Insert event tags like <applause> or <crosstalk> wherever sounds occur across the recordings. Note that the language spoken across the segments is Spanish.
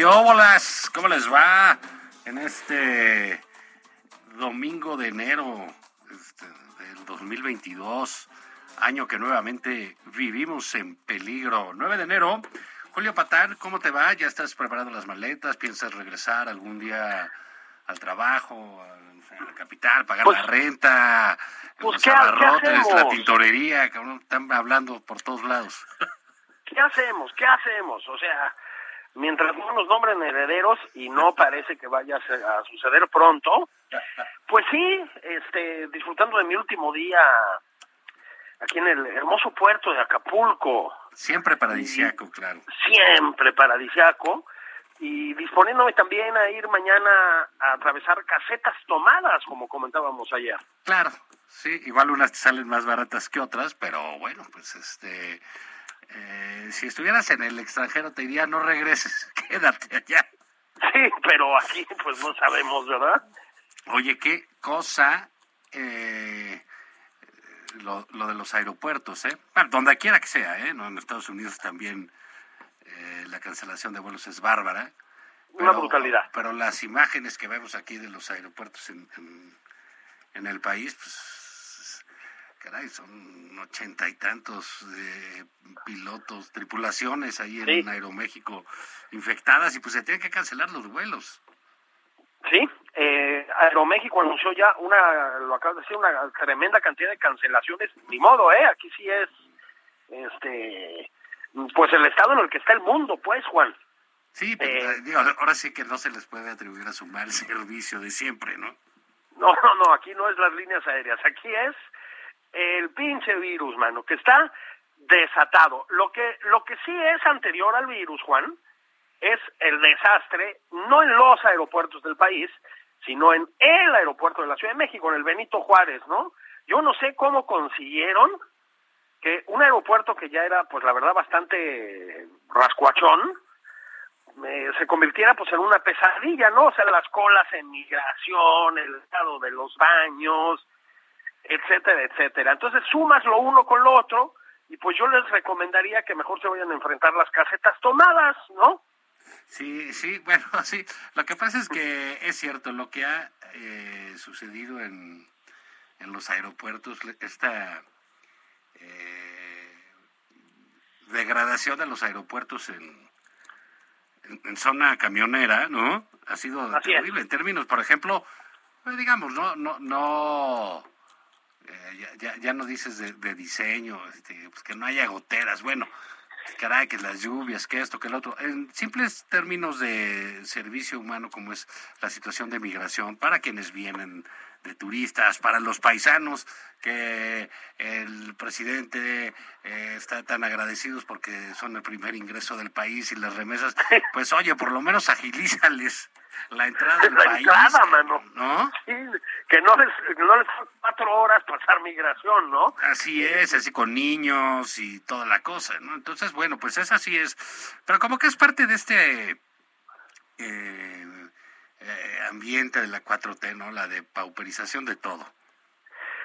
Óbolas, ¿cómo les va en este domingo de enero este, del 2022? Año que nuevamente vivimos en peligro. 9 de enero. Julio Patán, ¿cómo te va? ¿Ya estás preparando las maletas? ¿Piensas regresar algún día al trabajo, a la capital, pagar Pues- la renta, pues, los ¿qué ha- qué abarrotes, la tintorería? cabrón? Están hablando por todos lados. ¿Qué hacemos? ¿Qué hacemos? O sea, mientras no nos nombren herederos y no <laughs> parece que vaya a, suceder pronto, <laughs> pues sí, este, disfrutando de mi último día aquí en el hermoso puerto de Acapulco, Siempre paradisiaco, claro. siempre paradisiaco, y disponiéndome también a ir mañana a atravesar casetas tomadas, como comentábamos ayer. Claro, sí, igual unas te salen más baratas que otras, pero bueno, pues este, eh, si estuvieras en el extranjero te diría no regreses, <laughs> quédate allá. Sí, pero aquí pues no sabemos, ¿verdad? Oye, qué cosa eh, lo, lo de los aeropuertos, ¿eh? Bueno, donde quiera que sea, ¿eh? No, en Estados Unidos también eh, la cancelación de vuelos es bárbara. Una brutalidad. Pero las imágenes que vemos aquí de los aeropuertos en, en, en el país, pues, caray, son ochenta y tantos eh, pilotos, tripulaciones ahí en Sí. Aeroméxico infectadas y pues se tienen que cancelar los vuelos. Sí, eh, Aeroméxico anunció ya una, lo acabas de decir, una tremenda cantidad de cancelaciones. Ni modo, ¿eh? Aquí sí es, este, pues el estado en el que está el mundo, pues, Juan. Sí, pero Eh, eh, digo, ahora sí que no se les puede atribuir a su mal <laughs> servicio de siempre, ¿no? No, no, no, aquí no es las líneas aéreas, aquí es el pinche virus, mano, que está desatado. Lo que, lo que sí es anterior al virus, Juan, es el desastre, no en los aeropuertos del país, sino en el aeropuerto de la Ciudad de México, en el Benito Juárez, ¿no? Yo no sé cómo consiguieron que un aeropuerto que ya era, pues la verdad, bastante rascuachón, eh, se convirtiera pues en una pesadilla, ¿no? O sea, las colas en migración, el estado de los baños, etcétera, etcétera. Entonces sumas lo uno con lo otro y pues yo les recomendaría que mejor se vayan a enfrentar las casetas tomadas, ¿no? Sí, sí, bueno, <laughs> sí. Lo que pasa es que es cierto, lo que ha eh, sucedido en, en los aeropuertos, esta eh, degradación de los aeropuertos en, en, en zona camionera, ¿no? Ha sido Así es. terrible. En términos, por ejemplo, pues, digamos, no, no, no, eh, ya, ya, ya no dices de, de diseño, este, pues que no haya goteras, bueno, caray, que las lluvias, que esto, que el otro. En simples términos de servicio humano, como es la situación de migración, para quienes vienen de turistas, para los paisanos que el presidente eh, está tan agradecidos porque son el primer ingreso del país y las remesas, <laughs> pues oye, por lo menos agilízales la entrada del La país. entrada, mano. ¿No? Sí, que no les, no les son cuatro horas pasar migración, ¿no? Así es, así con niños y toda la cosa, ¿no? Entonces, bueno, pues esa sí es, pero como que es parte de este eh, eh, ambiente de la 4T, ¿no? La de pauperización de todo.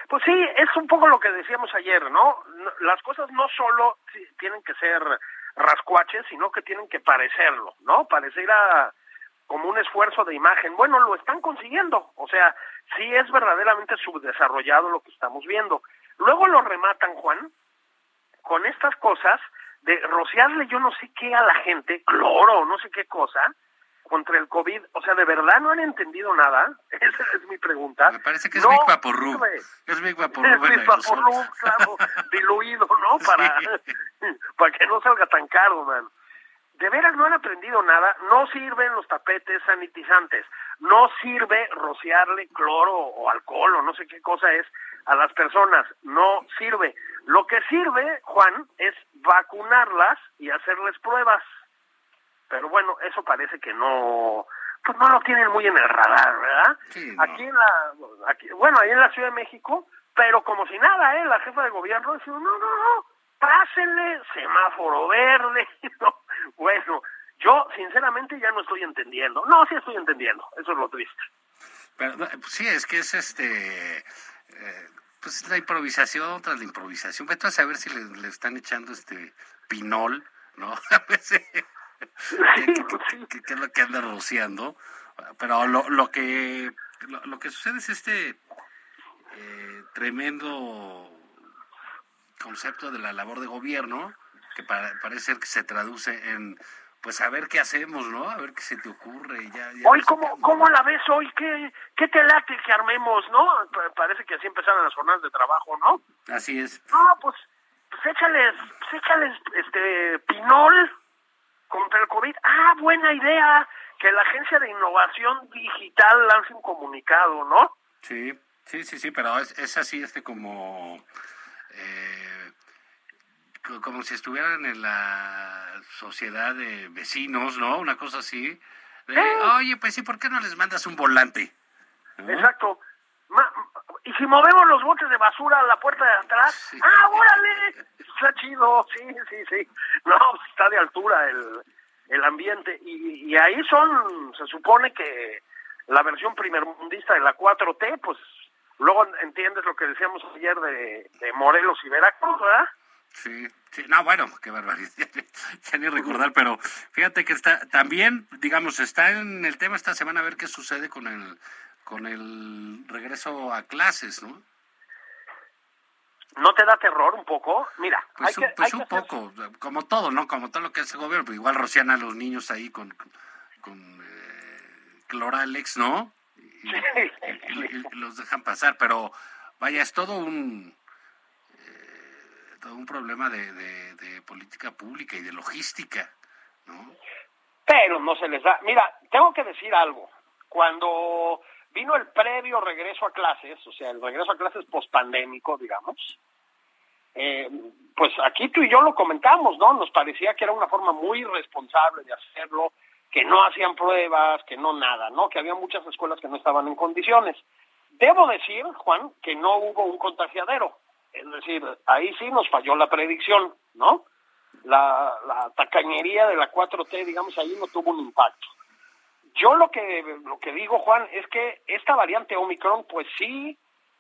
Pues sí, es un poco lo que decíamos ayer, ¿no? Las cosas no solo tienen que ser rascuaches, sino que tienen que parecerlo, ¿no? Parecer a, como un esfuerzo de imagen. Bueno, lo están consiguiendo, o sea, sí es verdaderamente subdesarrollado lo que estamos viendo. Luego lo rematan, Juan, con estas cosas de rociarle yo no sé qué a la gente, cloro, no sé qué cosa, contra el COVID. O sea, ¿de verdad no han entendido nada? <laughs> Esa es mi pregunta. Me parece que es No Big Vaporub. sirve. Es Big Es Vaporub en Big. Vaporub, claro, <laughs> diluido, ¿no? Para, para que no salga tan caro, man. De veras no han aprendido nada, no sirven los tapetes sanitizantes, no sirve rociarle cloro o alcohol o no sé qué cosa es a las personas, no sirve. Lo que sirve, Juan, es vacunarlas y hacerles pruebas. Pero bueno, eso parece que no, pues no lo tienen muy en el radar, ¿verdad? Sí, no. Aquí en la, aquí, bueno, ahí en la Ciudad de México, pero como si nada, ¿eh? La jefa de gobierno dice, no, no, no, pásenle, semáforo verde, <laughs> no. Bueno, yo sinceramente ya no estoy entendiendo. No, sí estoy entendiendo, eso es lo triste. Pero, pues sí, es que es este. eh, pues la improvisación tras la improvisación. Vete a saber si le, le están echando este pinol, ¿no? <laughs> <laughs> ¿Qué, qué- sí. qué- qué es lo que anda rociando? Pero lo, lo que lo, lo que sucede es este eh, tremendo concepto de la labor de gobierno que para- parece ser que se traduce en pues a ver qué hacemos, ¿no? A ver qué se te ocurre. y Ya, ya Hoy, ¿cómo. ¿cómo la ves hoy? ¿Qué, ¿Qué te late que armemos, no? Pa- Parece que así empezaron las jornadas de trabajo, ¿no? Así es. No, pues, pues échales, pues échales, este, pinol contra el COVID. Ah, buena idea, que la Agencia de Innovación Digital lance un comunicado, ¿no? Sí, sí, sí, sí, pero es, es así, este como, eh, co- como si estuvieran en la sociedad de vecinos, ¿no? Una cosa así. De. Oye, pues sí, ¿por qué no les mandas un volante? ¿No? Exacto. Ma- y si movemos los botes de basura a la puerta de atrás, Sí. ¡ah, órale! Está chido, sí, sí, sí. No, está de altura el, el ambiente. Y, y ahí son, se supone que la versión primermundista de la 4T, pues luego entiendes lo que decíamos ayer de, de Morelos y Veracruz, ¿verdad? Sí, sí, no, bueno, qué barbaridad, <laughs> ya ni recordar, pero fíjate que está, también, digamos, está en el tema esta semana a ver qué sucede con el, con el regreso a clases, ¿no? ¿No te da terror un poco? Mira, hay Pues, que, un, pues hay un que hacer- poco, como todo, ¿no? Como todo lo que hace el gobierno, pues igual rocian a los niños ahí con, con eh, cloralex, ¿no? Y, y- y- y los dejan pasar, pero vaya, es todo un eh, todo un problema de, de- de política pública y de logística, ¿no? pero no se les da. Mira, tengo que decir algo. Cuando vino el previo regreso a clases, o sea, el regreso a clases pospandémico, digamos, eh, pues aquí tú y yo lo comentamos, ¿no? Nos parecía que era una forma muy responsable de hacerlo, que no hacían pruebas, que no nada, ¿no? Que había muchas escuelas que no estaban en condiciones. Debo decir, Juan, que no hubo un contagiadero. Es decir, ahí sí nos falló la predicción, ¿no? La, la tacañería de la 4T, digamos, ahí no tuvo un impacto. Yo lo que, lo que digo, Juan, es que esta variante Omicron, pues sí,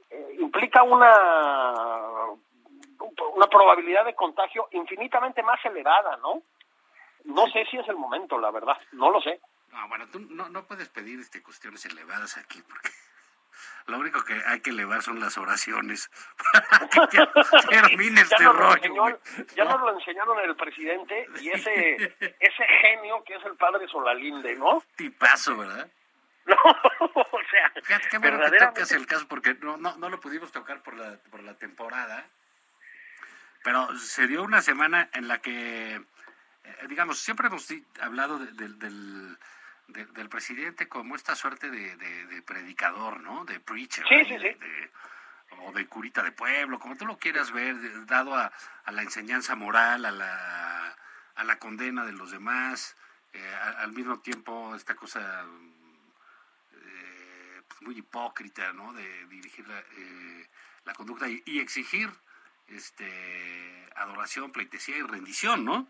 eh, implica una, una probabilidad de contagio infinitamente más elevada, ¿no? No sé si es el momento, la verdad, no lo sé. No, bueno, tú no, no puedes pedir este cuestiones elevadas aquí, porque lo único que hay que elevar son las oraciones para que ya <laughs> termine este ya rollo. enseñó- ya ¿No? nos lo enseñaron el presidente y ese, ese genio que es el padre Solalinde, ¿no? Tipazo, ¿verdad? <laughs> No, o sea, Fíjate qué bueno que tocas el caso porque no, no, no lo pudimos tocar por la, por la temporada, pero se dio una semana en la que, eh, digamos, siempre hemos hablado de- del- del, del presidente como esta suerte de, predicador, ¿no? De preacher. Sí, sí, sí. o de curita de pueblo, como tú lo quieras ver, dado a, la enseñanza moral, a la, a la condena de los demás, eh, al mismo tiempo esta cosa eh, pues muy hipócrita, ¿no? De dirigir la, eh, la conducta y, y, exigir este adoración, pleitesía y rendición, ¿no?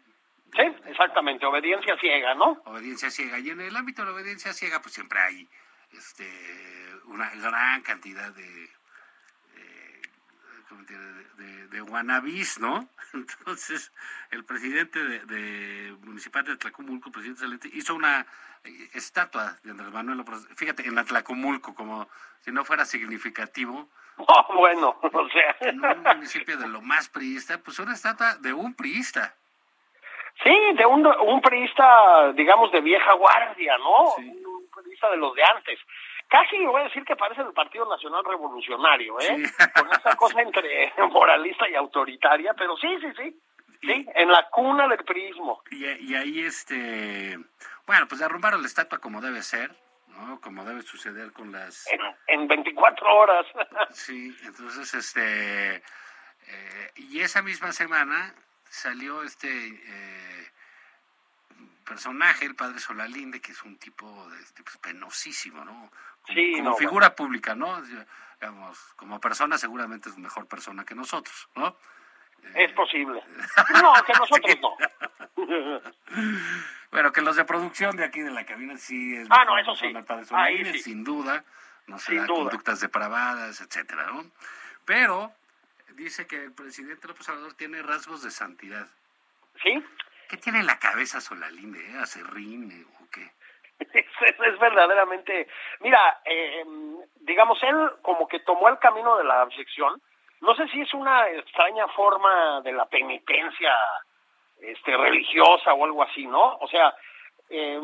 Sí, exactamente, obediencia ciega, ¿no? Obediencia ciega. Y en el ámbito de la obediencia ciega, pues siempre hay este, una gran cantidad de, de, de, wannabis, ¿no? <laughs> Entonces, el presidente de, municipal de Tlacomulco, presidente Salente, hizo una eh, estatua de Andrés Manuel fíjate, en Atlacomulco, como si no fuera significativo. Oh, <laughs> bueno, o sea. En un municipio de lo más priista, pues una estatua de un priista. Sí, de un, un priista, digamos, de vieja guardia, ¿no? Un, priista de los de antes. Casi voy a decir que parece el Partido Nacional Revolucionario, ¿eh? Con esa cosa entre <laughs> moralista y autoritaria, pero sí, sí, sí. Sí, en la cuna del prismo. Y, y ahí, este, bueno, pues derrumbaron la estatua como debe ser, ¿no? Como debe suceder con las... En, en 24 horas. <laughs> sí, entonces, este, eh, y esa misma semana salió este eh, personaje, el padre Solalinde, que es un tipo de, este, pues, penosísimo, ¿no? Como, figura pública, ¿no? Digamos, como persona seguramente es mejor persona que nosotros, ¿no? Es posible. <laughs> No, que nosotros no. <laughs> bueno, que los de producción de aquí de la cabina sí es ah, no, eso sí. Padre sin duda, no sé, conductas depravadas, etcétera, ¿no? Pero dice que el presidente López Obrador tiene rasgos de santidad. ¿Sí? ¿Qué tiene en la cabeza Solalinde? ¿Eh? ¿Acerrín o qué? <laughs> Es, verdaderamente... Mira, eh, digamos, él como que tomó el camino de la abyección. No sé si es una extraña forma de la penitencia este, religiosa o algo así, ¿no? O sea, eh,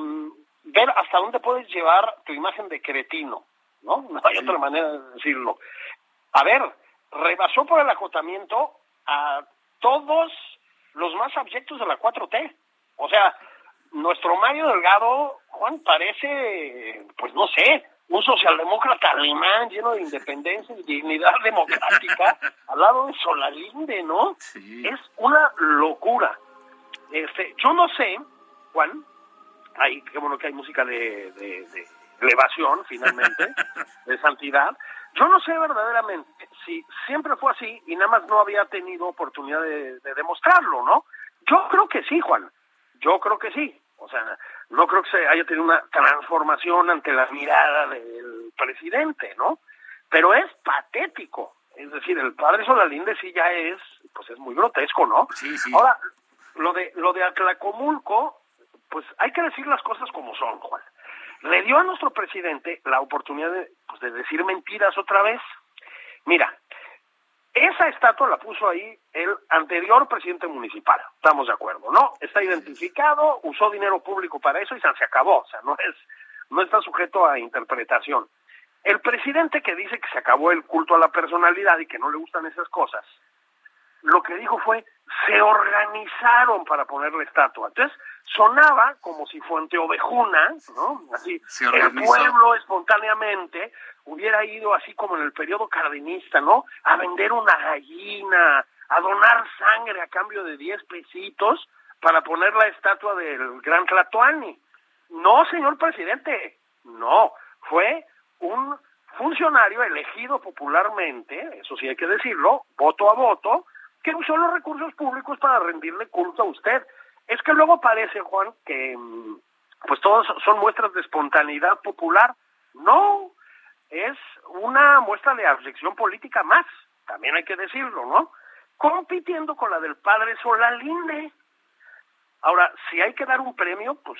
ver hasta dónde puedes llevar tu imagen de cretino, ¿no? No hay otra manera de decirlo. A ver, rebasó por el acotamiento a todos los más abyectos de la 4T. O sea, nuestro Mario Delgado, Juan, parece, pues no sé, un socialdemócrata alemán lleno de independencia y dignidad <laughs> democrática al lado de Solalinde, ¿no? Es una locura. Este, yo no sé, Juan, hay, qué bueno que hay música de, de, de elevación, finalmente, <laughs> de santidad, yo no sé verdaderamente si siempre fue así y nada más no había tenido oportunidad de, demostrarlo, ¿no? Yo creo que sí, Juan. Yo creo que sí. O sea, no creo que se haya tenido una transformación ante la mirada del presidente, ¿no? Pero es patético. Es decir, el padre Solalinde sí ya es, pues es muy grotesco, ¿no? Sí, sí. Ahora, lo de, lo de Atlacomulco, pues hay que decir las cosas como son, Juan le dio a nuestro presidente la oportunidad de, pues, de decir mentiras otra vez. Mira, esa estatua la puso ahí el anterior presidente municipal, estamos de acuerdo, ¿no? Está identificado, usó dinero público para eso y se acabó, o sea, no es no está sujeto a interpretación. El presidente que dice que se acabó el culto a la personalidad y que no le gustan esas cosas, lo que dijo fue, se organizaron para poner la estatua. Entonces, sonaba como si Fuente Ovejuna, ¿no? Así, el pueblo espontáneamente hubiera ido así como en el periodo cardenista, ¿no? A vender una gallina, a donar sangre a cambio de 10 pesitos para poner la estatua del gran Tlatuani. No, señor presidente, no, fue un funcionario elegido popularmente, eso sí hay que decirlo, voto a voto, que usó los recursos públicos para rendirle culto a usted. Es que luego parece, Juan, que mm, pues todos son muestras de espontaneidad popular. No, es una muestra de abjección política más, también hay que decirlo, ¿no? Compitiendo con la del padre Solalinde. Ahora, si hay que dar un premio, pues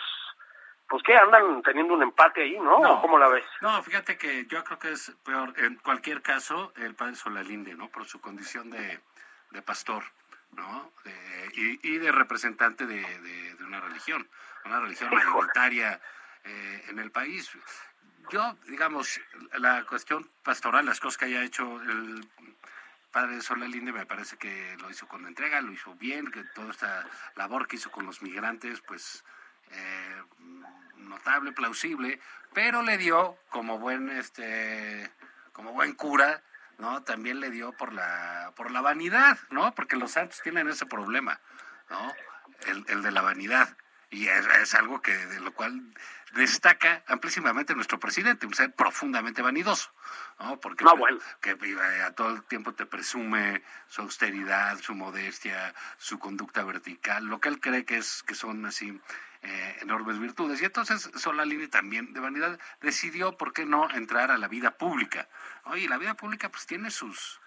pues que andan teniendo un empate ahí, ¿no? no ¿Cómo la ves? No, fíjate que yo creo que es peor, en cualquier caso, el padre Solalinde, ¿no? Por su condición de, de pastor, ¿no? y, de representante de, una religión, una religión mayoritaria eh, en el país. Yo, digamos, la cuestión pastoral, las cosas que haya hecho el padre de Solalinde, me parece que lo hizo con entrega, lo hizo bien, que toda esta labor que hizo con los migrantes, pues eh, notable, plausible, pero le dio como buen este como buen cura, ¿no? También le dio por la por la vanidad, ¿no? Porque los santos tienen ese problema, ¿no? El, el de la vanidad y es, es, algo que de lo cual destaca amplísimamente nuestro presidente, un ser profundamente vanidoso, ¿no? Porque no, bueno. que, a todo el tiempo te presume su austeridad, su modestia, su conducta vertical, lo que él cree que es que son así eh, enormes virtudes. Y entonces Solalini también de vanidad decidió, ¿por qué no?, entrar a la vida pública. Oye, la vida pública pues tiene sus,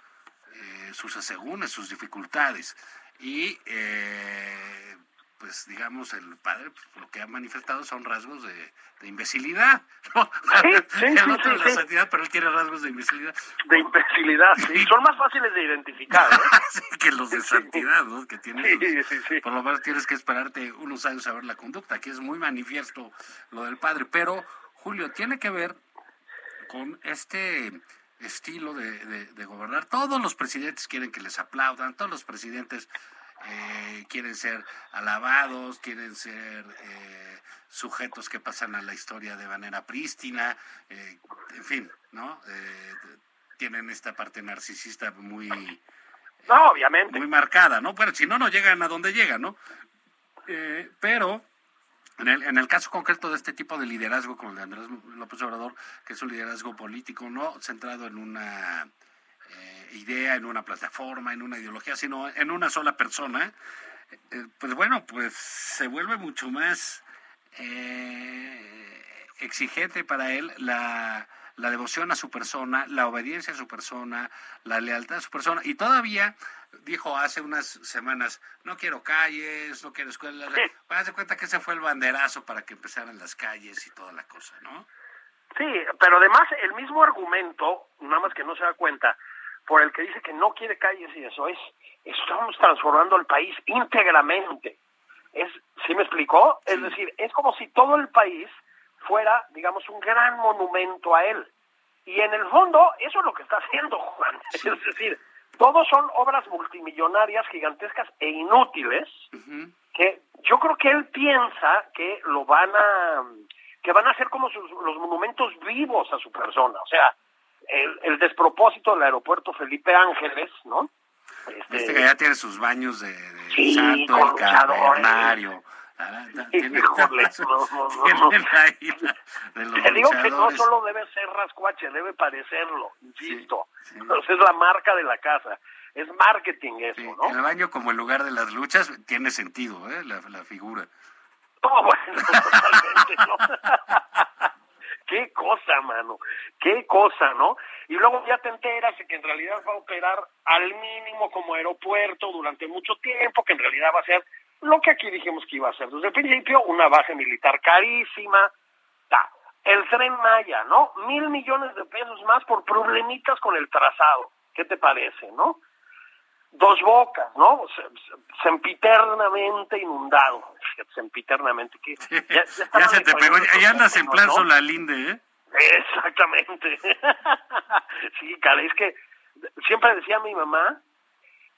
eh, sus asegúnes, sus dificultades. Y eh, pues digamos, el padre pues, lo que ha manifestado son rasgos de, de imbecilidad. <laughs> ¿no? Sí, sí, el otro sí, la santidad, pero él tiene rasgos de imbecilidad. De imbecilidad, sí. Son más fáciles de identificar, <laughs> que los de santidad, ¿no? Que sí. Por lo menos tienes que esperarte unos años a ver la conducta. Aquí es muy manifiesto lo del padre. Pero, Julio, tiene que ver con este estilo de, de- de gobernar. Todos los presidentes quieren que les aplaudan, todos los presidentes eh, quieren ser alabados, quieren ser eh, sujetos que pasan a la historia de manera prístina, eh, en fin, ¿no? Eh, tienen esta parte narcisista muy No, obviamente. muy marcada, ¿no? Bueno, si no, no llegan a donde llegan, ¿no? Pero en el, en el caso concreto de este tipo de liderazgo como el de Andrés López Obrador, que es un liderazgo político no centrado en una idea, en una plataforma, en una ideología, sino en una sola persona, eh, pues bueno, pues se vuelve mucho más eh, exigente para él la, la devoción a su persona, la obediencia a su persona, la lealtad a su persona. Y todavía dijo hace unas semanas, no quiero calles, no quiero escuelas. Sí. Haz de cuenta que ese fue el banderazo para que empezaran las calles y toda la cosa, ¿no? Sí, pero además el mismo argumento, nada más que no se da cuenta, por el que dice que no quiere calles y eso es, estamos transformando el país íntegramente. Es, ¿Sí me explicó? Es decir, es como si todo el país fuera, digamos, un gran monumento a él. Y en el fondo, eso es lo que está haciendo Juan. <laughs> Es decir, todos son obras multimillonarias, gigantescas e inútiles, que yo creo que él piensa que lo van a que van a ser como sus- los monumentos vivos a su persona o sea el, el despropósito del aeropuerto Felipe Ángeles no Este, Este que ya tiene sus baños de, de Sí, santo, el cavernario. Ah, <laughs> tiene- Híjole, <laughs> no, no, no. la- te digo que no solo debe ser rascuache debe parecerlo insisto Sí, sí. Entonces, es la marca de la casa es marketing eso Sí, no El baño como el lugar de las luchas tiene sentido, ¿eh? la, la figura. <laughs> Oh, bueno, totalmente, ¿no? Qué cosa, mano, qué cosa, ¿no? Y luego ya te enteras de que en realidad va a operar al mínimo como aeropuerto durante mucho tiempo, que en realidad va a ser lo que aquí dijimos que iba a ser desde el principio, una base militar carísima, ta. El tren Maya, ¿no? Mil millones de pesos más por problemitas con el trazado. ¿Qué te parece, no? Dos bocas, ¿no? Se- se- Sempiternamente inundado. Sempiternamente. que ya, ya Ya se te pegó, ya andas en esos plan ¿no? solalinde, ¿eh? Exactamente. <laughs> sí, cara, es que siempre decía mi mamá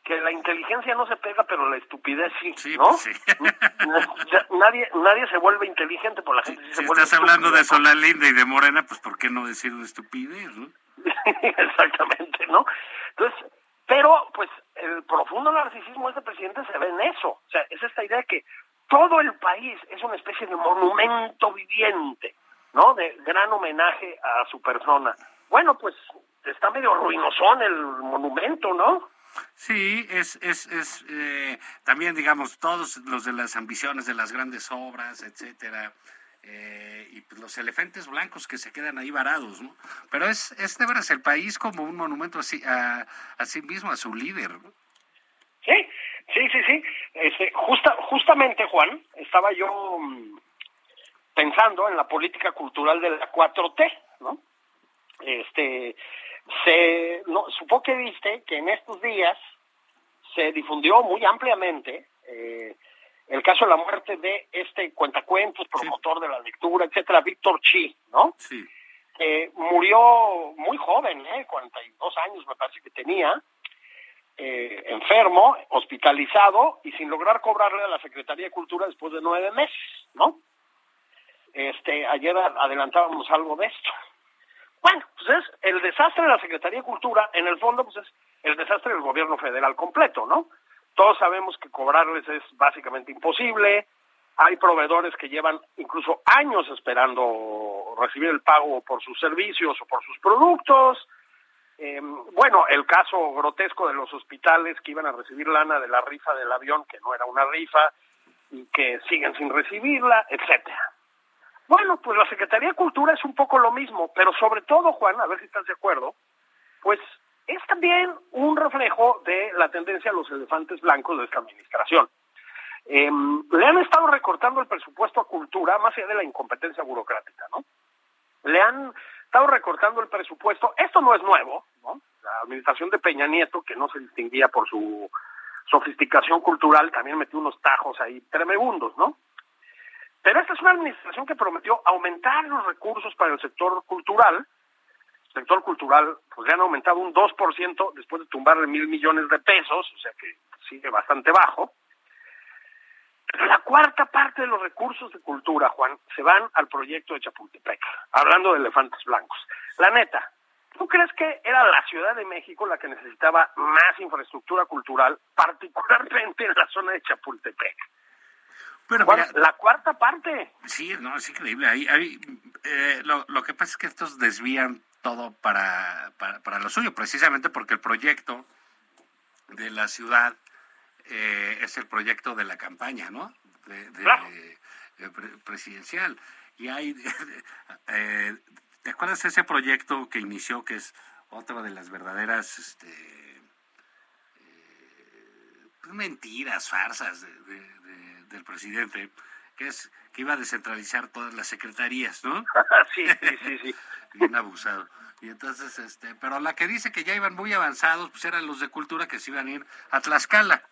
que la inteligencia no se pega, pero la estupidez sí, Sí, ¿no? pues sí. <laughs> Nadie, nadie se vuelve inteligente, por la gente sí se Si vuelve estás hablando de. Solalinde y de Morena, pues ¿por qué no decir una estupidez, no? <laughs> Exactamente, ¿no? Entonces, pero pues el profundo narcisismo de este presidente se ve en eso. O sea, es esta idea de que todo el país es una especie de monumento viviente, ¿no? De gran homenaje a su persona. Bueno, pues está medio ruinosón el monumento, ¿no? Sí, es, es, es eh, también, digamos, todos los de las ambiciones de las grandes obras, etcétera, eh, y pues, los elefantes blancos que se quedan ahí varados, ¿no? Pero es, es de veras el país como un monumento así, a, sí mismo, a su líder, ¿no? Sí, sí, sí, sí. Este, justa, justamente, Juan, estaba yo mm, pensando en la política cultural de la 4T, ¿no? Este, se, no, supongo que viste que en estos días se difundió muy ampliamente eh, el caso de la muerte de este cuentacuentos, promotor de la lectura, etcétera, Víctor Chi, ¿no? Sí. murió muy joven, ¿eh? 42 años me parece que tenía, eh, enfermo, hospitalizado y sin lograr cobrarle a la Secretaría de Cultura después de nueve meses, ¿no? Este, ayer adelantábamos algo de esto. Bueno, pues es el desastre de la Secretaría de Cultura, en el fondo, pues es el desastre del gobierno federal completo, ¿no? Todos sabemos que cobrarles es básicamente imposible, hay proveedores que llevan incluso años esperando recibir el pago por sus servicios o por sus productos. Eh, bueno, el caso grotesco de los hospitales que iban a recibir lana de la rifa del avión, que no era una rifa, y que siguen sin recibirla, etcétera. Bueno, pues la Secretaría de Cultura es un poco lo mismo, pero sobre todo, Juan, a ver si estás de acuerdo, pues es también un reflejo de la tendencia a los elefantes blancos de esta administración. Eh, le han estado recortando el presupuesto a cultura más allá de la incompetencia burocrática, ¿no? Le han estado recortando el presupuesto. Esto no es nuevo, ¿no? La administración de Peña Nieto, que no se distinguía por su sofisticación cultural, también metió unos tajos ahí tremendos, ¿no? Pero esta es una administración que prometió aumentar los recursos para el sector cultural. Sector cultural, pues le han aumentado un 2% después de tumbarle mil millones de pesos, o sea que sigue bastante bajo. La cuarta parte de los recursos de cultura, Juan, se van al proyecto de Chapultepec, hablando de elefantes blancos. La neta, ¿tú crees que era la Ciudad de México la que necesitaba más infraestructura cultural, particularmente en la zona de Chapultepec? Pero la cuarta parte. Sí, no, es increíble. Ahí, ahí eh, lo, lo, que pasa es que estos desvían todo para, para, para lo suyo, precisamente porque el proyecto de la ciudad eh, es el proyecto de la campaña, ¿no? De, presidencial. Y hay, <laughs> eh, ¿te acuerdas de ese proyecto que inició, que es otra de las verdaderas este, eh, pues mentiras, farsas del presidente, que es que iba a descentralizar todas las secretarías, ¿no? <laughs> sí, sí, sí. Bien abusado. Y entonces, este, pero la que dice que ya iban muy avanzados, pues eran los de cultura que se iban a ir a Tlaxcala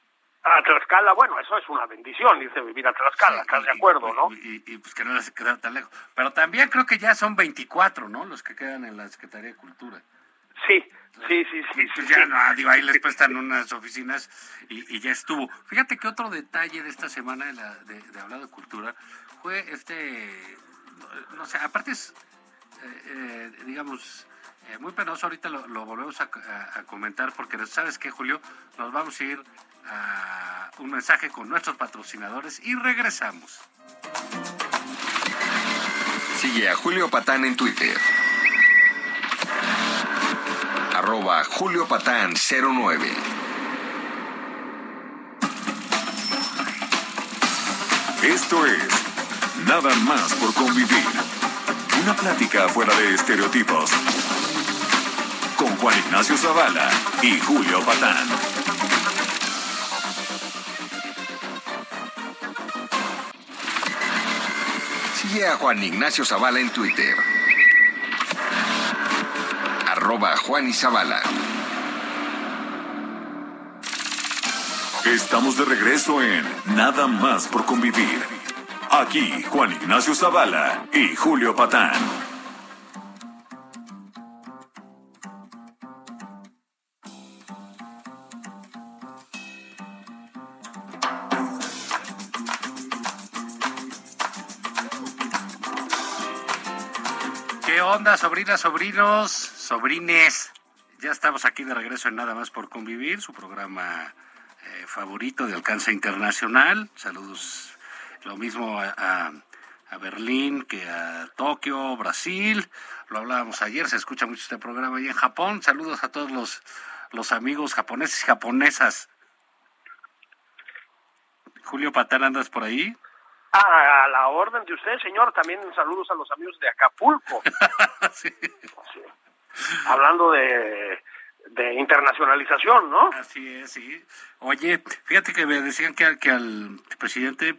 a Tlaxcala, bueno, eso es una bendición, irse vivir a Tlaxcala, ¿estás de acuerdo, no? Y, pues que no les queda tan lejos. Pero también creo que ya son 24, ¿no? Los que quedan en la Secretaría de Cultura. Sí, sí, sí, sí. Pues ya no, digo, ahí les prestan unas oficinas y, ya estuvo. Fíjate que otro detalle de esta semana de, la, de, de de cultura fue este, no, sé, aparte es, eh, eh, digamos, eh, muy penoso, ahorita lo, volvemos a, comentar porque, ¿sabes qué, Julio? Nos vamos a ir a un mensaje con nuestros patrocinadores y regresamos. Sigue a Julio Patán en Twitter. Arroba Julio Patán 09. Esto es Nada más por convivir. Una plática fuera de estereotipos con Juan Ignacio Zavala y Julio Patán. Sigue a Juan Ignacio Zavala en Twitter. Arroba Juan. Estamos de regreso en Nada más por convivir. Aquí Juan Ignacio Zavala y Julio Patán. onda, sobrinas, sobrinos, sobrines? Ya estamos aquí de regreso en Nada más por convivir, su programa eh, favorito de alcance internacional. Saludos, lo mismo a, Berlín que a Tokio, Brasil. Lo hablábamos ayer, se escucha mucho este programa ahí en Japón. Saludos a todos los, los amigos japoneses y japonesas. Julio Patán, ¿andas por ahí? a la orden de usted, señor. También saludos a los amigos de Acapulco. <laughs> Hablando de, de internacionalización, ¿no? Así es, sí. Oye, fíjate que me decían que, que al presidente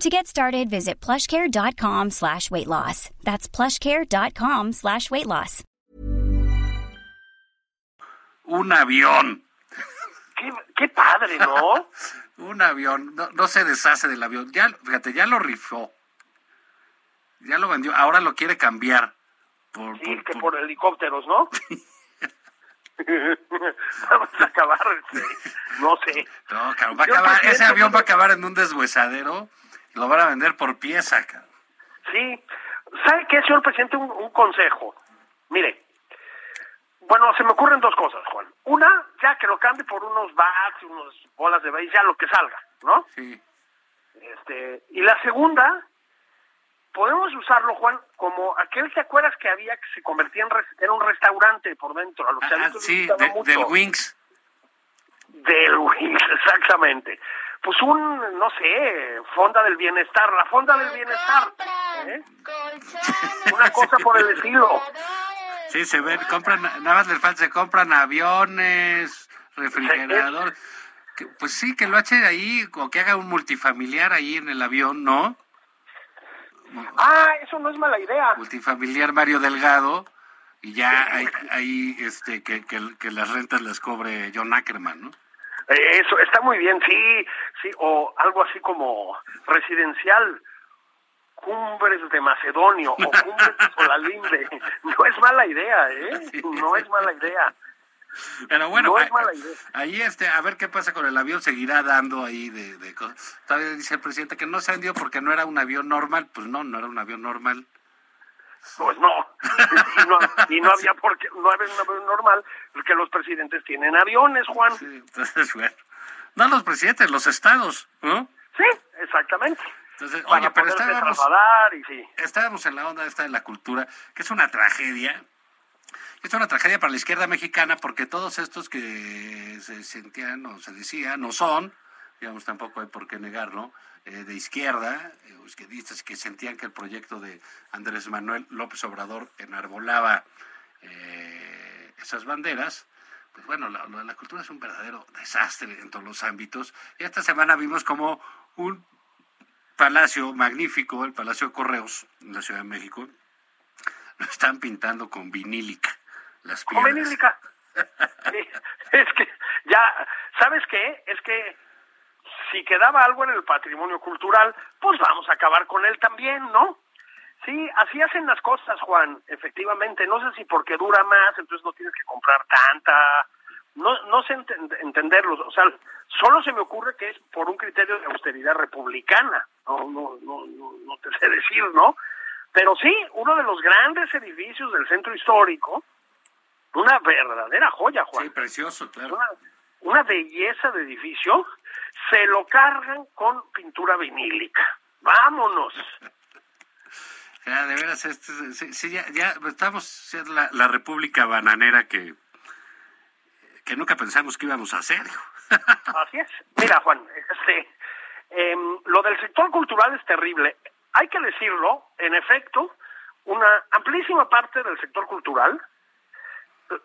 To get started, visit plushcare.com slash weight loss. That's plushcare.com slash weight loss. Un avión. Qué, qué padre, ¿no? <laughs> Un avión. No, no se deshace del avión. Ya, fíjate, ya lo rifó. Ya lo vendió. Ahora lo quiere cambiar. Por, Sí, por- que por- por helicópteros, ¿no? <laughs> <laughs> Vamos a acabar, este, no sé. No, cabrón, va a acabar, ese avión va a acabar en un deshuesadero lo van a vender por pieza, cabrón. Sí. ¿Sabe qué, señor presidente? Un, un consejo. Mire, bueno, se me ocurren dos cosas, Juan. Una, ya que lo cambie por unos bats, unas bolas de béis, ya lo que salga, ¿no? Sí. Este, y la segunda, podemos usarlo, Juan, como aquel, ¿te acuerdas que había que se convertía en, res- era un restaurante por dentro? A los Ah, sí, gustaba de- mucho. del Wings. Del Wings, <laughs> exactamente. Pues un, no sé, Fonda del Bienestar, la Fonda del Bienestar. ¿eh? Una cosa por el estilo. Sí, se ven, compran, nada más les falta, se compran aviones, refrigerador. Que, pues sí, que lo eche ahí, o que haga un multifamiliar ahí en el avión, ¿no? Ah, eso no es mala idea. Multifamiliar Mario Delgado, y ya ahí, ahí, este, que, que, que las rentas las cobre John Ackerman, ¿no? Eh, Eso está muy bien, sí, sí, o algo así como residencial, Cumbres de Macedonio o Cumbres de Solalinde. <laughs> No es mala idea, ¿eh? No es mala idea. Pero bueno, No es ahí- mala idea. ahí este, a ver qué pasa con el avión, seguirá dando ahí de, de cosas. Todavía dice el presidente que no se vendió porque no era un avión normal, pues no, no era un avión normal. Pues no. Y no, y no había por qué, no había un avión normal, porque los presidentes tienen aviones, Juan. Sí, entonces, bueno. No los presidentes, los estados, ¿no? Sí, exactamente. Entonces, oye, pero estábamos, trasladar y sí. estábamos en la onda esta de la cultura, que es una tragedia. Es una tragedia para la izquierda mexicana porque todos estos que se sentían o se decían o son, digamos, tampoco hay por qué negarlo, eh, de izquierda, eh, izquierdistas que sentían que el proyecto de Andrés Manuel López Obrador enarbolaba eh, esas banderas, pues bueno, la, la cultura es un verdadero desastre en todos los ámbitos. Y esta semana vimos como un palacio magnífico, el Palacio de Correos, en la Ciudad de México, lo están pintando con vinílica, las Con vinílica. <laughs> Es que ya, ¿sabes qué? Es que si quedaba algo en el patrimonio cultural, pues vamos a acabar con él también, ¿no? Sí, así hacen las cosas, Juan, efectivamente. No sé si porque dura más, entonces no tienes que comprar tanta. No, no sé enten- entenderlos. O sea, solo se me ocurre que es por un criterio de austeridad republicana. No, no, no, no, no te <laughs> sé decir, ¿no? Pero sí, uno de los grandes edificios del centro histórico, una verdadera joya, Juan Sí, precioso, claro. una, una belleza de edificio, se lo cargan con pintura vinílica. Vámonos. Ya, <laughs> de veras, este, sí, sí, ya, ya estamos ser la, la república bananera que, que nunca pensamos que íbamos a hacer. <laughs> Así es. Mira, Juan, este, em, lo del sector cultural es terrible. Hay que decirlo, en efecto, una amplísima parte del sector cultural,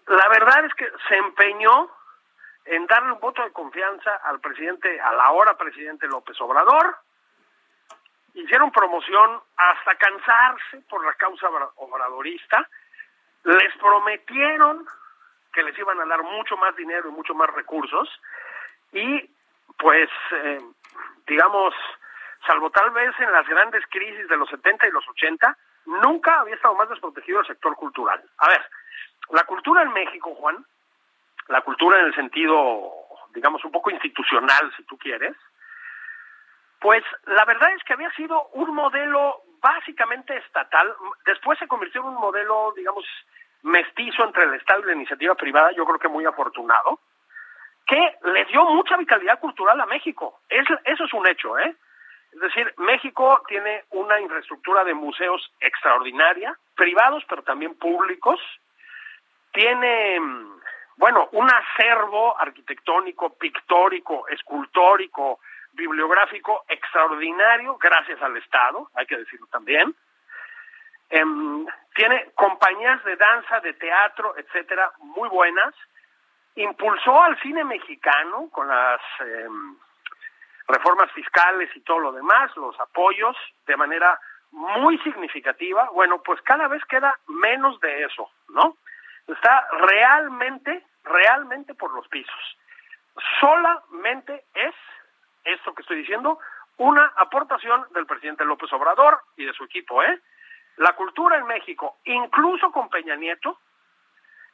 la verdad es que se empeñó en darle un voto de confianza al presidente, a la hora presidente López Obrador, hicieron promoción hasta cansarse por la causa obra- obradorista, les prometieron que les iban a dar mucho más dinero y mucho más recursos. Y pues eh, digamos salvo tal vez en las grandes crisis de los 70 y los 80 nunca había estado más desprotegido el sector cultural. A ver, la cultura en México, Juan, la cultura en el sentido digamos un poco institucional si tú quieres, pues la verdad es que había sido un modelo básicamente estatal, después se convirtió en un modelo, digamos, mestizo entre el Estado y la iniciativa privada, yo creo que muy afortunado, que le dio mucha vitalidad cultural a México. Es, eso es un hecho, ¿eh? Es decir, México tiene una infraestructura de museos extraordinaria, privados pero también públicos. Tiene, mm, bueno, un acervo arquitectónico, pictórico, escultórico, bibliográfico extraordinario gracias al Estado, hay que decirlo también. Em, tiene compañías de danza, de teatro, etcétera, muy buenas. Impulsó al cine mexicano con las em, reformas fiscales y todo lo demás, los apoyos de manera muy significativa, bueno, pues cada vez queda menos de eso, ¿no? Está realmente, realmente por los pisos. Solamente es esto que estoy diciendo, una aportación del presidente López Obrador y de su equipo, ¿eh? La cultura en México, incluso con Peña Nieto,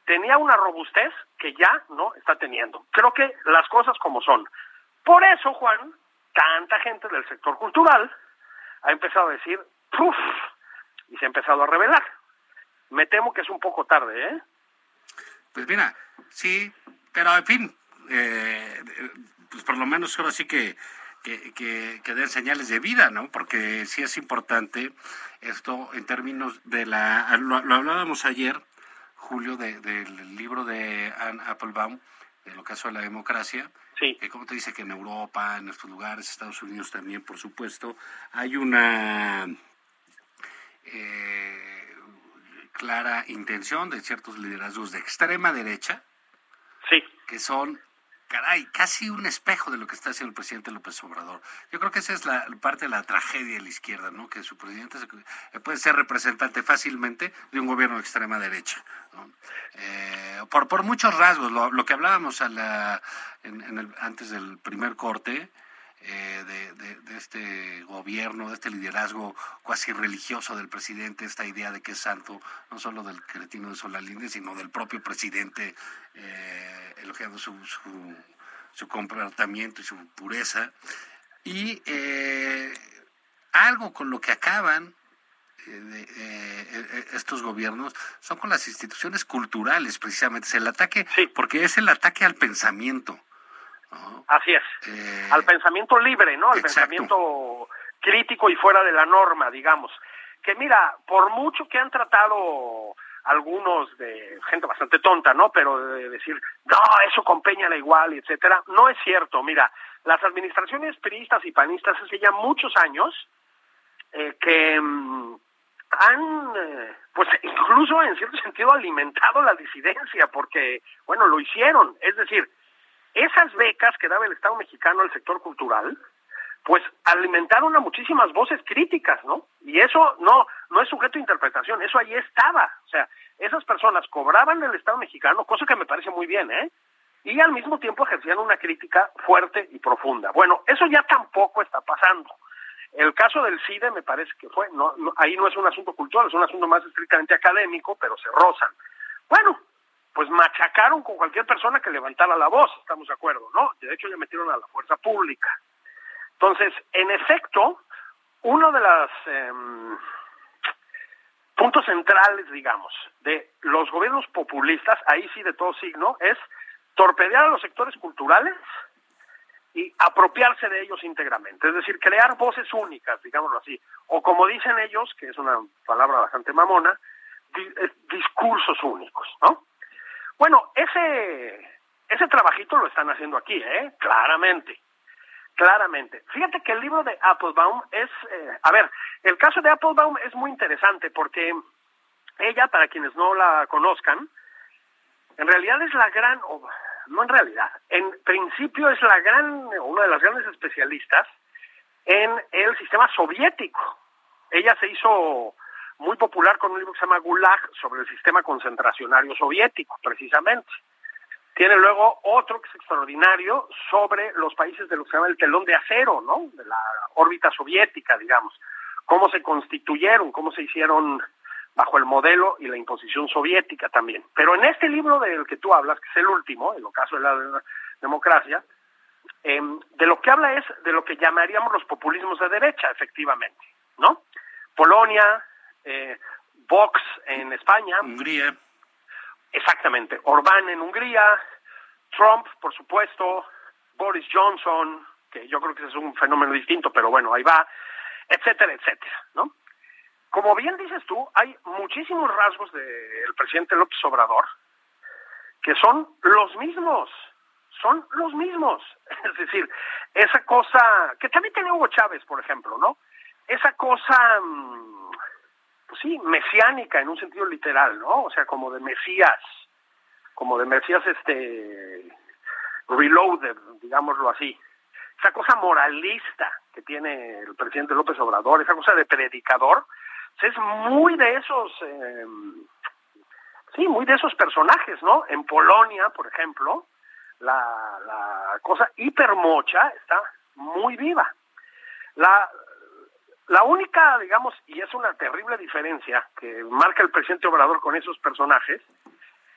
tenía una robustez que ya no está teniendo. Creo que las cosas como son. Por eso, Juan, tanta gente del sector cultural ha empezado a decir, ¡puf! y se ha empezado a revelar. Me temo que es un poco tarde, ¿eh? Pues mira, sí, pero en fin, eh, pues por lo menos ahora sí que, que, que, den señales de vida, ¿no? Porque sí es importante esto en términos de la... Lo, hablábamos ayer, Julio, del libro de Anne Applebaum, de lo que hace la democracia, sí. que como te dice que en Europa, en estos lugares, Estados Unidos también, por supuesto, hay una eh, clara intención de ciertos liderazgos de extrema derecha, sí. que son caray, casi un espejo de lo que está haciendo el presidente López Obrador. Yo creo que esa es la parte de la tragedia de la izquierda, ¿no? Que su presidente puede ser representante fácilmente de un gobierno de extrema derecha, eh, por, por muchos rasgos, lo, que hablábamos a la, en, el, antes del primer corte, eh, de, de, este gobierno, de este liderazgo cuasi religioso del presidente, esta idea de que es santo, no solo del cretino de Solalinde, sino del propio presidente, eh, elogiando su, su, comportamiento y su pureza. Y eh, algo con lo que acaban estos gobiernos son con las instituciones culturales, precisamente. Es el ataque, porque es el ataque al pensamiento. Así es. Eh, al pensamiento libre, ¿no? Al pensamiento crítico y fuera de la norma, digamos. Que mira, por mucho que han tratado algunos de gente bastante tonta, ¿no? Pero de decir, no, eso con Peña da igual, etcétera, no es cierto. Mira, las administraciones priistas y panistas hace ya muchos años eh, que mm, han, eh, pues incluso en cierto sentido, alimentado la disidencia, porque, bueno, lo hicieron. Es decir, esas becas que daba el Estado mexicano al sector cultural, pues alimentaron a muchísimas voces críticas, ¿no? Y eso no, no es sujeto de interpretación, eso ahí estaba. O sea, esas personas cobraban del Estado mexicano, cosa que me parece muy bien, ¿eh? Y al mismo tiempo ejercían una crítica fuerte y profunda. Bueno, eso ya tampoco está pasando. El caso del CIDE me parece que fue, no, ahí no es un asunto cultural, es un asunto más estrictamente académico, pero se rozan. Bueno, pues machacaron con cualquier persona que levantara la voz, estamos de acuerdo, ¿no? De hecho, ya metieron a la fuerza pública. Entonces, en efecto, uno de los em, puntos centrales, digamos, de los gobiernos populistas, ahí sí de todo signo, es torpedear a los sectores culturales y apropiarse de ellos íntegramente, es decir, crear voces únicas, digámoslo así, o como dicen ellos, que es una palabra bastante mamona, eh, discursos únicos, ¿no? Bueno, ese, ese trabajito lo están haciendo aquí, ¿eh? Claramente. Claramente. Fíjate que el libro de Applebaum es, eh, a ver, el caso de Applebaum es muy interesante porque ella, para quienes no la conozcan, en realidad es la gran, o no en realidad, en principio es la gran, una de las grandes especialistas en el sistema soviético. Ella se hizo muy popular con un libro que se llama Gulag sobre el sistema concentracionario soviético, precisamente. Tiene luego otro que es extraordinario sobre los países de lo que se llama el telón de acero, ¿no? De la órbita soviética, digamos. Cómo se constituyeron, cómo se hicieron bajo el modelo y la imposición soviética también. Pero en este libro del que tú hablas, que es el último, en el caso de la democracia, em, de lo que habla es de lo que llamaríamos los populismos de derecha, efectivamente, ¿no? Polonia, eh, Vox en España. Hungría. Exactamente. Orbán en Hungría, Trump, por supuesto, Boris Johnson, que yo creo que es un fenómeno distinto, pero bueno, ahí va, etcétera, etcétera, ¿no? Como bien dices tú, hay muchísimos rasgos del presidente López Obrador que son los mismos, son los mismos. <laughs> Es decir, esa cosa, que también tiene Hugo Chávez, por ejemplo, ¿no? Esa cosa mm, pues sí, mesiánica en un sentido literal, ¿no? O sea, como de Mesías, como de Mesías este reloaded, digámoslo así, esa cosa moralista que tiene el presidente López Obrador, esa cosa de predicador, es muy de esos, eh, sí, muy de esos personajes, ¿no? En Polonia, por ejemplo, la, la cosa hipermocha está muy viva. La, la única, digamos, y es una terrible diferencia que marca el presidente Obrador con esos personajes,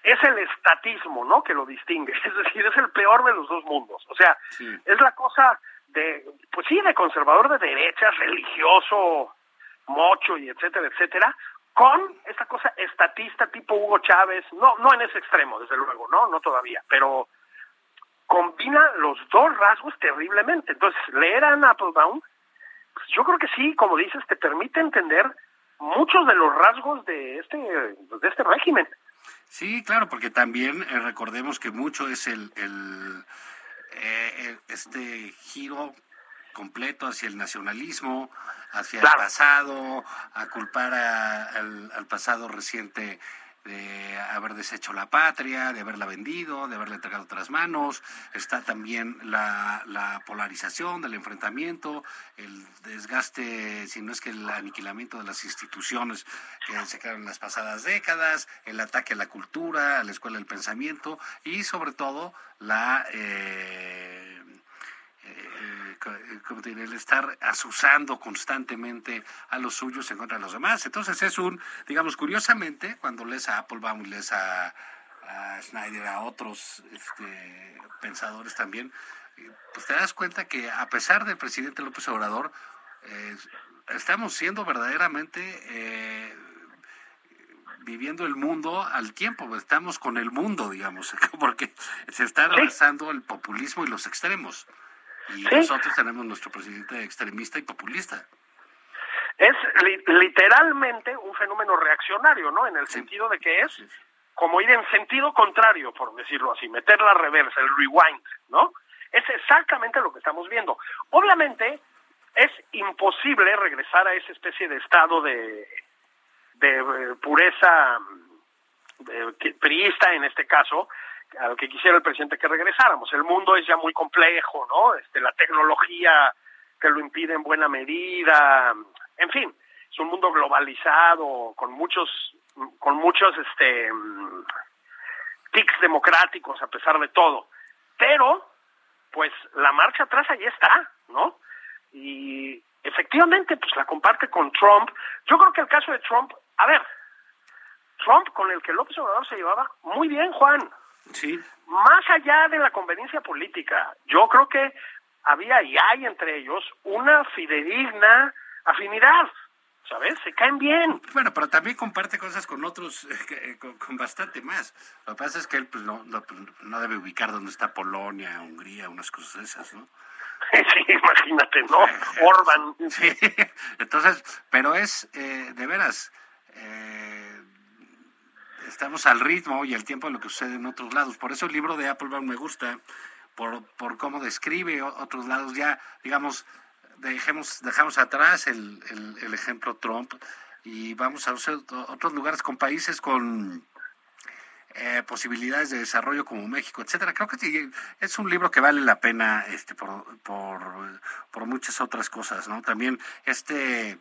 es el estatismo, ¿no? Que lo distingue. <laughs> Es decir, es el peor de los dos mundos. O sea, es la cosa de, pues sí, de conservador de derechas, religioso, mocho y etcétera, etcétera, con esta cosa estatista tipo Hugo Chávez, no, no en ese extremo, desde luego, no, no todavía, pero combina los dos rasgos terriblemente. Entonces, leer a Applebaum, pues yo creo que sí, como dices, te permite entender muchos de los rasgos de este, de este régimen. Sí, claro, porque también eh, recordemos que mucho es el, el eh, este giro completo hacia el nacionalismo, hacia el pasado, a culpar al, pasado reciente de haber deshecho la patria, de haberla vendido, de haberla entregado otras manos. Está también la, la, polarización del enfrentamiento, el desgaste, si no es que el aniquilamiento de las instituciones que se quedaron en las pasadas décadas, el ataque a la cultura, a la escuela del pensamiento y sobre todo la... Eh el estar asusando constantemente a los suyos en contra de los demás. Entonces es un, digamos, curiosamente, cuando lees a Applebaum y lees a, a Schneider, a otros este, pensadores también, eh, pues te das cuenta que a pesar del presidente López Obrador, eh, estamos siendo verdaderamente viviendo el mundo al tiempo, estamos con el mundo, digamos, <laughs> porque se está abrazando el populismo y los extremos. Y nosotros tenemos nuestro presidente extremista y populista. Es literalmente un fenómeno reaccionario, ¿no? En el sentido de que es como ir en sentido contrario, por decirlo así, meter la reversa, el rewind, ¿no? Es exactamente lo que estamos viendo. Obviamente es imposible regresar a esa especie de estado de, de eh, pureza de, priista en este caso, a lo que quisiera el presidente que regresáramos. El mundo es ya muy complejo, ¿no? Este, la tecnología que lo impide en buena medida, en fin, es un mundo globalizado con muchos, con muchos, este, tics democráticos a pesar de todo. Pero, pues la marcha atrás ahí está, ¿no? Y efectivamente, pues la comparte con Trump. Yo creo que el caso de Trump, a ver, Trump con el que López Obrador se llevaba muy bien, Juan. Sí. Más allá de la conveniencia política, yo creo que había y hay entre ellos una fidedigna afinidad. ¿Sabes? Se caen bien. Bueno, pero también comparte cosas con otros, eh, con, bastante más. Lo que pasa es que él pues, no, no, debe ubicar dónde está Polonia, Hungría, unas cosas esas, ¿no? <laughs> Sí, imagínate, ¿no? <laughs> Orban. Sí, <laughs> entonces, pero es, eh, de veras, eh, estamos al ritmo y al tiempo de lo que sucede en otros lados. Por eso el libro de Applebaum me gusta, por, por cómo describe otros lados. Ya, digamos, dejemos, dejamos atrás el, el, ejemplo Trump y vamos a otros lugares con países con eh, posibilidades de desarrollo como México, etcétera. Creo que es un libro que vale la pena este por, por, por muchas otras cosas, ¿no? También este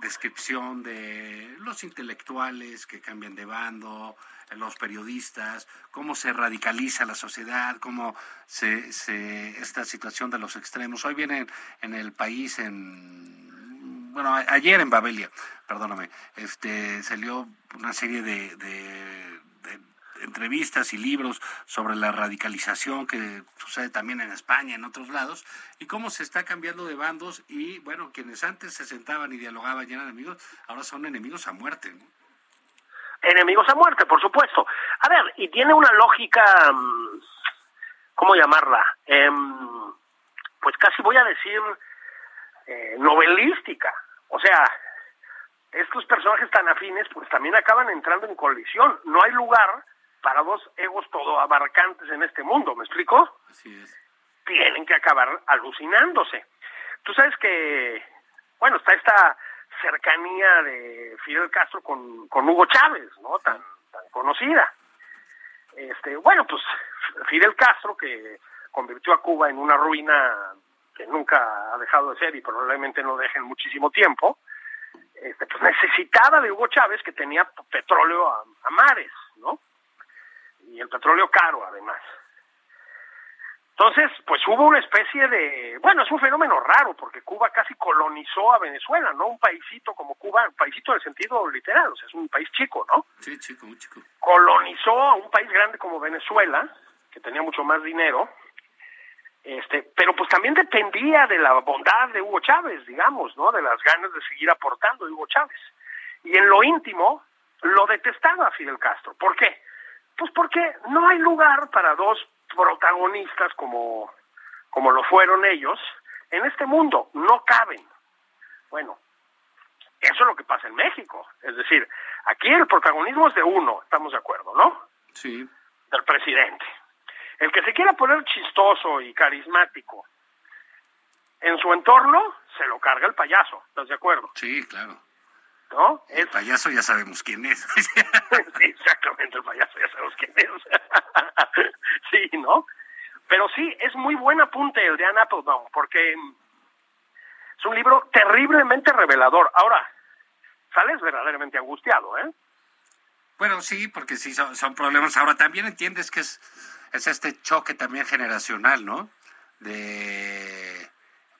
descripción de los intelectuales que cambian de bando, los periodistas, cómo se radicaliza la sociedad, cómo se, se esta situación de los extremos. Hoy viene en el país en bueno, ayer en Babelia, perdóname, este salió una serie de entrevistas y libros sobre la radicalización que sucede también en España, en otros lados, y cómo se está cambiando de bandos y, bueno, quienes antes se sentaban y dialogaban y eran enemigos, ahora son enemigos a muerte. Enemigos a muerte, por supuesto. A ver, y tiene una lógica, mm, ¿cómo llamarla? Em, pues casi voy a decir eh, novelística. O sea, estos personajes tan afines pues también acaban entrando en colisión. No hay lugar para dos egos todo abarcantes en este mundo, ¿me explico? Así es. Tienen que acabar alucinándose. Tú sabes que, bueno, está esta cercanía de Fidel Castro con, con Hugo Chávez, ¿no? Tan, tan conocida. Este, bueno, pues Fidel Castro, que convirtió a Cuba en una ruina que nunca ha dejado de ser y probablemente no dejen muchísimo tiempo, este, pues necesitaba de Hugo Chávez que tenía petróleo a, a mares, ¿no? Y el petróleo caro además. Entonces, pues hubo una especie de, bueno, es un fenómeno raro porque Cuba casi colonizó a Venezuela, ¿no? Un paísito como Cuba, un paísito en el sentido literal, o sea, es un país chico, ¿no? Sí, chico, muy chico. Colonizó a un país grande como Venezuela, que tenía mucho más dinero, este, pero pues también dependía de la bondad de Hugo Chávez, digamos, ¿no? De las ganas de seguir aportando de Hugo Chávez. Y en lo íntimo, lo detestaba Fidel Castro. ¿Por qué? Pues porque no hay lugar para dos protagonistas como, como lo fueron ellos en este mundo, no caben. Bueno, eso es lo que pasa en México. Es decir, aquí el protagonismo es de uno, estamos de acuerdo, ¿no? Sí. Del presidente. El que se quiera poner chistoso y carismático en su entorno, se lo carga el payaso, ¿estás de acuerdo? Sí, claro. ¿No? El payaso ya sabemos quién es. <laughs> sí, exactamente, el payaso ya sabemos quién es. <laughs> sí, ¿no? Pero sí, es muy buen apunte el de Anne Applebaum, porque es un libro terriblemente revelador. Ahora, sales verdaderamente angustiado, ¿eh? Bueno, sí, porque sí, son, son problemas. Ahora, también entiendes que es, es este choque también generacional, ¿no? De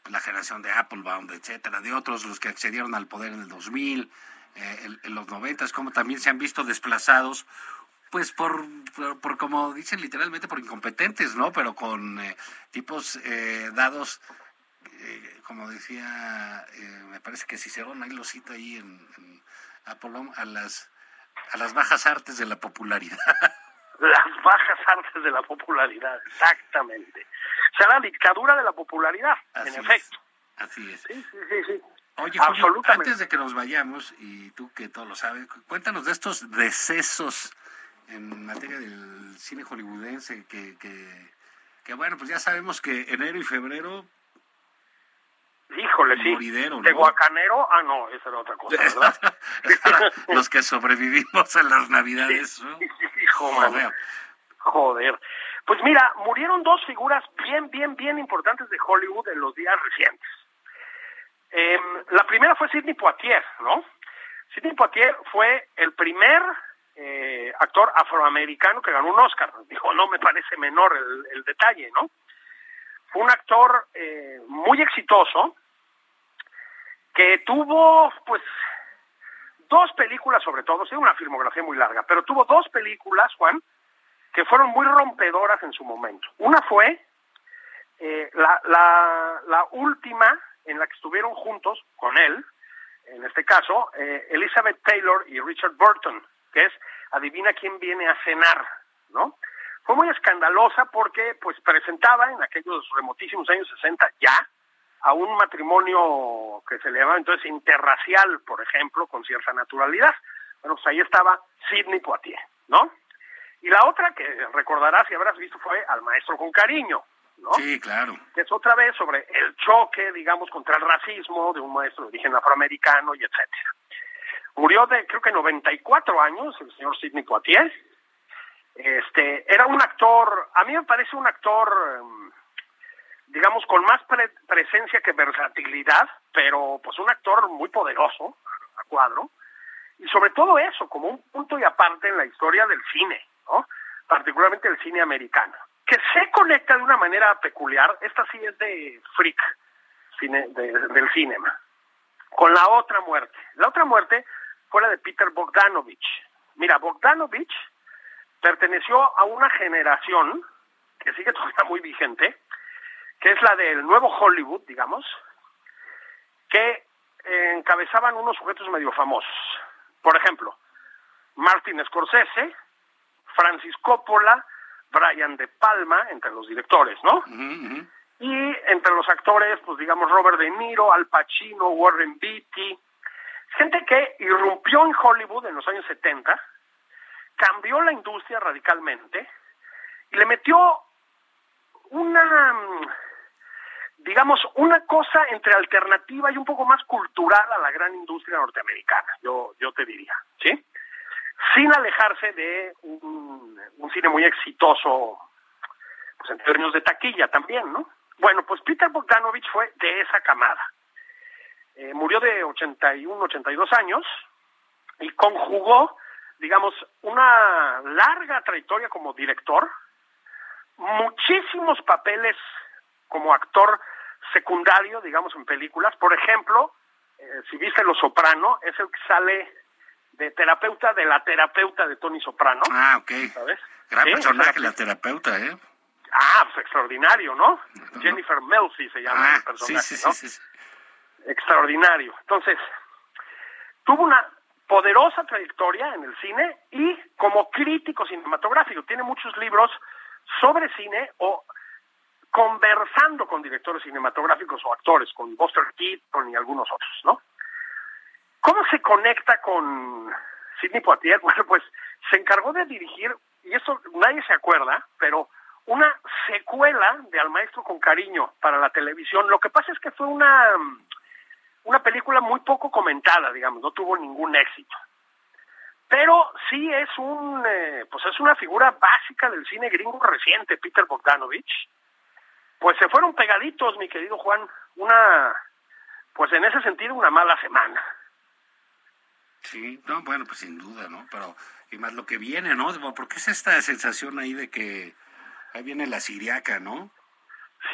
la generación de Applebaum, etcétera, de otros, los que accedieron al poder en el 2000, eh, en, los 90, como también se han visto desplazados, pues por, por, como dicen literalmente, por incompetentes, ¿no? Pero con eh, tipos eh, dados, eh, como decía, me parece que Cicerón, ahí lo cita ahí en, en Applebaum, a las, a las bajas artes de la popularidad. <laughs> Bajas artes de la popularidad, exactamente. O sea, la dictadura de la popularidad, Así en es. efecto. Así es. Sí, sí, sí, sí. Oye, Julio, antes de que nos vayamos, y tú que todo lo sabes, cu- cuéntanos de estos decesos en materia del cine hollywoodense que, que, que bueno, pues ya sabemos que enero y febrero Híjole, sí. Moridero, guacanero, ah, no, esa era otra cosa, <laughs> los que sobrevivimos a las navidades, ¿no? <laughs> Hijo. Joder. Joder. Pues mira, murieron dos figuras bien, bien, bien importantes de Hollywood en los días recientes. Eh, la primera fue Sidney Poitier, ¿no? Sidney Poitier fue el primer eh, actor afroamericano que ganó un Oscar. Dijo, no me parece menor el, el detalle, ¿no? Fue un actor eh, muy exitoso que tuvo, pues, dos películas sobre todo, sí, una filmografía muy larga, pero tuvo dos películas, Juan, que fueron muy rompedoras en su momento. Una fue eh, la, última en la que estuvieron juntos con él, en este caso, eh, Elizabeth Taylor y Richard Burton, que es Adivina quién viene a cenar, ¿no? Fue muy escandalosa porque pues presentaba en aquellos remotísimos años 60 ya a un matrimonio que se le llamaba entonces interracial, por ejemplo, con cierta naturalidad. Bueno, pues ahí estaba Sidney Poitier, ¿no? Y la otra que recordarás y habrás visto fue Al Maestro con Cariño, ¿no? Sí, claro. que es otra vez sobre el choque, digamos, contra el racismo de un maestro de origen afroamericano y etcétera. Murió de, creo que 94 años, el señor Sidney Poitier. Este, era un actor, a mí me parece un actor, em, digamos, con más pre- presencia que versatilidad, pero pues un actor muy poderoso, a cuadro, y sobre todo eso, como un punto y aparte en la historia del cine, particularmente el cine americano, que se conecta de una manera peculiar, esta sí es de freak, cine, de- del cinema, con la otra muerte. La otra muerte fue la de Peter Bogdanovich. Mira, Bogdanovich perteneció a una generación que sigue <laughs> todavía muy vigente, que es la del nuevo Hollywood, digamos, que encabezaban unos sujetos medio famosos. Por ejemplo, Martin Scorsese, Francis Coppola, Brian De Palma, entre los directores, ¿no? Y entre los actores, pues digamos Robert De Niro, Al Pacino, Warren Beatty, gente que irrumpió en Hollywood en los años 70, cambió la industria radicalmente y le metió una, mm, digamos, una cosa entre alternativa y un poco más cultural a la gran industria norteamericana, yo, yo te diría, ¿sí? Sin alejarse de un, cine muy exitoso, pues en términos de taquilla también, ¿no? Bueno, pues Peter Bogdanovich fue de esa camada. Eh, murió de 81, 82 años y conjugó, digamos, una larga trayectoria como director, muchísimos papeles como actor secundario, digamos, en películas. Por ejemplo, eh, si viste Los Soprano, es el que sale de terapeuta de la terapeuta de Tony Soprano. Ah, ok. ¿Sabes? Gran Sí, personaje, la terapeuta, ¿eh? Ah, pues extraordinario, ¿no? Jennifer Melfi se llama Ah, el sí, personaje, sí, ¿no? sí, sí. Extraordinario. Entonces, tuvo una poderosa trayectoria en el cine y como crítico cinematográfico. Tiene muchos libros sobre cine o conversando con directores cinematográficos o actores, con Buster Keaton y algunos otros, ¿no? ¿Cómo se conecta con Sidney Poitier? <laughs> Bueno, pues se encargó de dirigir, y esto nadie se acuerda, pero una secuela de Al Maestro con Cariño para la televisión. Lo que pasa es que fue una, una película muy poco comentada, digamos, no tuvo ningún éxito. Pero sí es un, eh, pues es una figura básica del cine gringo reciente, Peter Bogdanovich. Pues se fueron pegaditos, mi querido Juan, una, pues en ese sentido una mala semana. Sí, no, bueno, pues sin duda, ¿no? Pero, y más lo que viene, ¿no? Porque es esta sensación ahí de que ahí viene la siriaca, ¿no?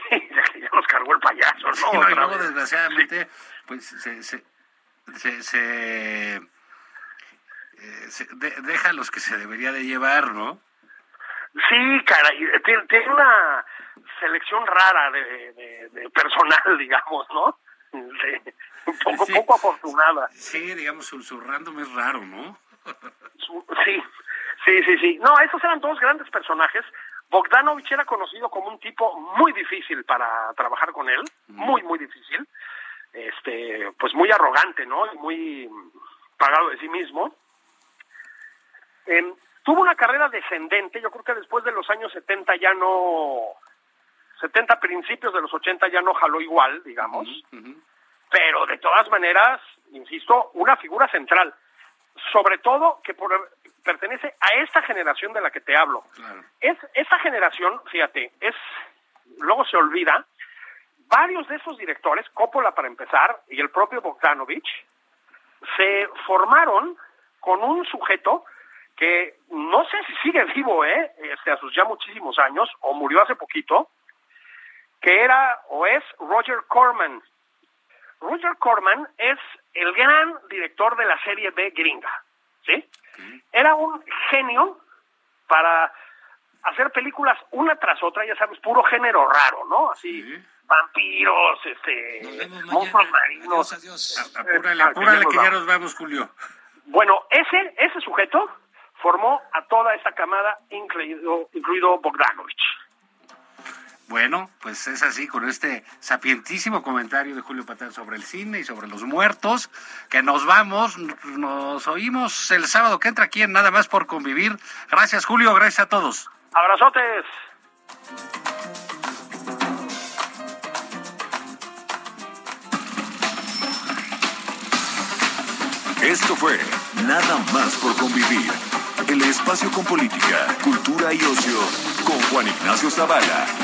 Sí, ya, ya nos cargó el payaso, ¿no? Sí, no, y luego, vez. desgraciadamente, pues se, se, se, se, eh, se de- deja a los que se debería de llevar, ¿no? Sí, caray, tiene, tiene una selección rara de, de- de personal, <laughs> digamos, ¿no? Un poco, Sí. poco afortunada. Sí, digamos, susurrándome es raro, ¿no? Sí, sí, sí, sí. No, esos eran dos grandes personajes. Bogdanovich era conocido como un tipo muy difícil para trabajar con él, muy, muy difícil. Este, pues muy arrogante, ¿no? Y muy pagado de sí mismo. Em, tuvo una carrera descendente, yo creo que después de los años 70 ya no, 70 principios de los 80 ya no jaló igual, digamos, pero de todas maneras, insisto, una figura central, sobre todo que por- pertenece a esta generación de la que te hablo. Claro. Es, esta generación, fíjate, es, luego se olvida, varios de esos directores, Coppola para empezar, y el propio Bogdanovich, se formaron con un sujeto que no sé si sigue vivo, ¿eh? Este, a sus ya muchísimos años, o murió hace poquito, que era o es Roger Corman. Roger Corman es el gran director de la serie B gringa, ¿sí? Era un genio para hacer películas una tras otra, ya sabes, puro género raro, ¿no? Así, Sí. vampiros, este, monstruos marinos. A- Apúrale, apúrale que que ya nos vamos, Julio. Bueno, ese, ese sujeto formó a toda esa camada, incluido, incluido Bogdanovich. Bueno, pues es así con este sapientísimo comentario de Julio Patán sobre el cine y sobre los muertos, que nos vamos, nos oímos el sábado que entra aquí en Nada más por convivir. Gracias Julio, gracias a todos. Abrazotes. Esto fue Nada más por convivir. El espacio con política, cultura y ocio con Juan Ignacio Zavala